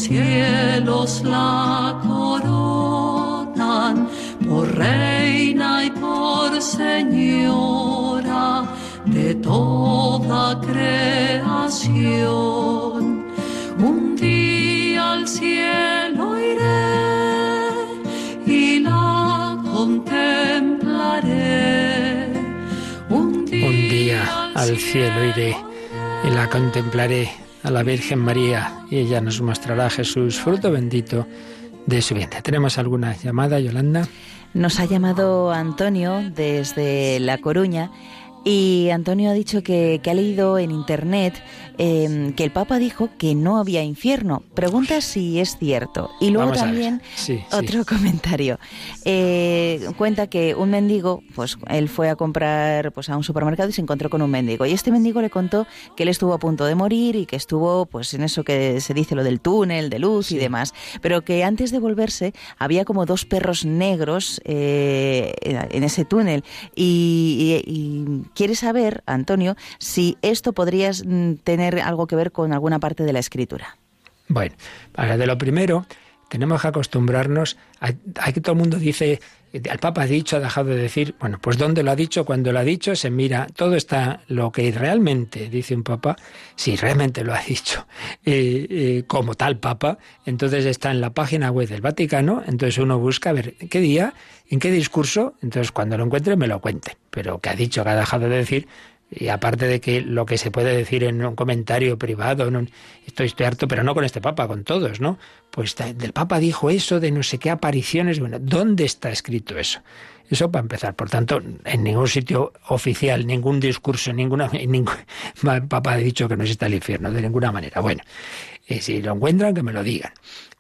cielos la coronan por reina y por señora de toda creación. Un día al cielo iré y la contemplaré. Un día, Un día al cielo iré y la contemplaré a la Virgen María y ella nos mostrará a Jesús, fruto bendito de su vientre. ¿Tenemos alguna llamada, Yolanda? Nos ha llamado Antonio desde La Coruña y Antonio ha dicho que, que ha leído en internet eh, que el Papa dijo que no había infierno. Pregunta si es cierto. Y luego Vamos también Sí, sí. otro *laughs* comentario. Eh, cuenta que un mendigo, pues él fue a comprar pues a un supermercado y se encontró con un mendigo. Y este mendigo le contó que él estuvo a punto de morir y que estuvo pues en eso que se dice lo del túnel, de luz y demás. Pero que antes de volverse había como dos perros negros eh, en ese túnel. Y, y- y quiere saber, Antonio, si esto podría mm, tener algo que ver con alguna parte de la escritura. Bueno, para de lo primero, tenemos que acostumbrarnos a, que todo el mundo dice, el Papa ha dicho, ha dejado de decir, bueno, pues ¿dónde lo ha dicho? Cuando lo ha dicho, se mira, todo está, lo que realmente dice un Papa, si realmente lo ha dicho *laughs* eh, eh, como tal Papa, entonces está en la página web del Vaticano, entonces uno busca a ver qué día, en qué discurso, entonces cuando lo encuentre me lo cuente, pero que ha dicho, que ha dejado de decir, y aparte de que lo que se puede decir en un comentario privado, en un, estoy, harto, pero no con este Papa, con todos, ¿no? Pues del Papa dijo eso de no sé qué apariciones. Bueno, ¿dónde está escrito eso? Eso para empezar. Por tanto, en ningún sitio oficial, ningún discurso, ninguna, *laughs* ningún, el Papa ha dicho que no existe el infierno, de ninguna manera. Bueno, eh, si lo encuentran, que me lo digan.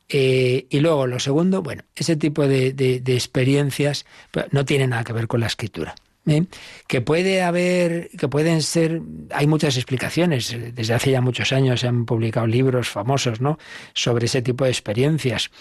Eh, y luego, lo segundo, bueno, ese tipo de, experiencias no tiene nada que ver con la escritura. ¿Eh? Que puede haber, que pueden ser, hay muchas explicaciones. Desde hace ya muchos años se han publicado libros famosos, ¿no? Sobre ese tipo de experiencias.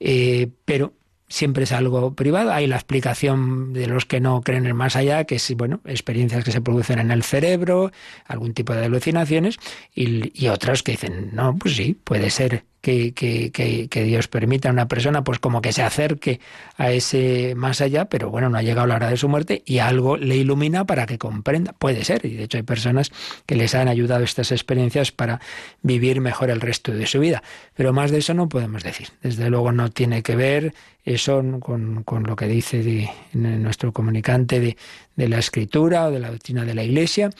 Eh, pero siempre es algo privado. Hay la explicación de los que no creen en más allá, que es, bueno, experiencias que se producen en el cerebro, algún tipo de alucinaciones, y, y otras que dicen, no, pues sí, puede ser que, que, que, Dios permita a una persona pues como que se acerque a ese más allá, pero bueno, no ha llegado la hora de su muerte y algo le ilumina para que comprenda. Puede ser, y de hecho hay personas que les han ayudado estas experiencias para vivir mejor el resto de su vida. Pero más de eso no podemos decir. Desde luego no tiene que ver eso con, con lo que dice nuestro comunicante de, de, la escritura o de la doctrina de la Iglesia.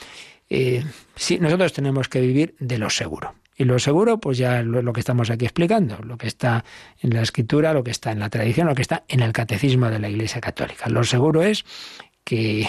Eh, sí, nosotros tenemos que vivir de lo seguro. Y lo seguro, pues ya lo, lo, que estamos aquí explicando, lo que está en la escritura, lo que está en la tradición, lo que está en el catecismo de la Iglesia Católica. Lo seguro es que,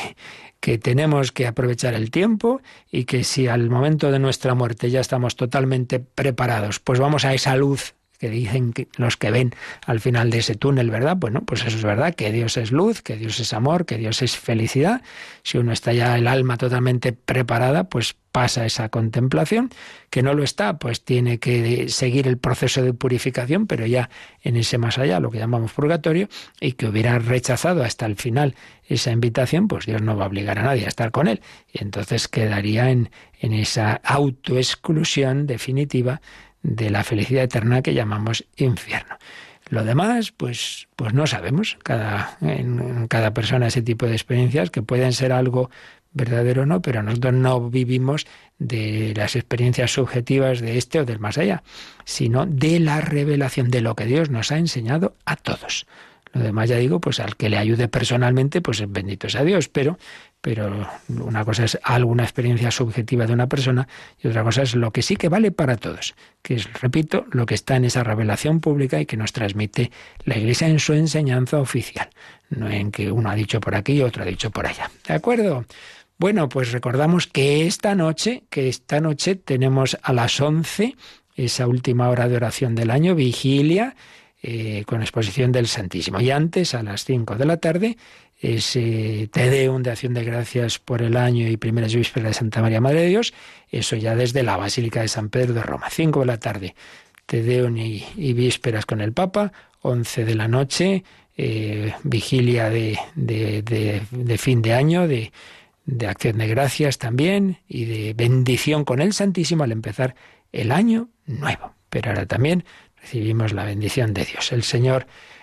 que tenemos que aprovechar el tiempo y que si al momento de nuestra muerte ya estamos totalmente preparados, pues vamos a esa luz que dicen que los que ven al final de ese túnel, ¿verdad? Bueno, pues eso es verdad, que Dios es luz, que Dios es amor, que Dios es felicidad. Si uno está ya el alma totalmente preparada, pues pasa esa contemplación, que no lo está, pues tiene que seguir el proceso de purificación, pero ya en ese más allá, lo que llamamos purgatorio, y que hubiera rechazado hasta el final esa invitación, pues Dios no va a obligar a nadie a estar con él. Y entonces quedaría en, en esa autoexclusión definitiva de la felicidad eterna que llamamos infierno. Lo demás, pues, pues no sabemos. Cada, en, cada persona ese tipo de experiencias que pueden ser algo verdadero o no, pero nosotros no vivimos de las experiencias subjetivas de este o del más allá, sino de la revelación de lo que Dios nos ha enseñado a todos. Lo demás ya digo, pues al que le ayude personalmente, pues bendito sea Dios, pero pero una cosa es alguna experiencia subjetiva de una persona y otra cosa es lo que sí que vale para todos, que es, repito, lo que está en esa revelación pública y que nos transmite la Iglesia en su enseñanza oficial, no en que uno ha dicho por aquí y otro ha dicho por allá. ¿De acuerdo? Bueno, pues recordamos que esta noche, que esta noche tenemos a las 11 esa última hora de oración del año, vigilia, eh, con exposición del Santísimo. Y antes, a las 5 de la tarde, ese Te Deum de acción de gracias por el año y primeras vísperas de Santa María Madre de Dios, eso ya desde la Basílica de San Pedro de Roma. 5 de la tarde, Te Deum y, vísperas con el Papa, 11 de la noche, eh, vigilia de, fin de año, de acción de gracias también y de bendición con el Santísimo al empezar el año nuevo. Pero ahora también recibimos la bendición de Dios. El Señor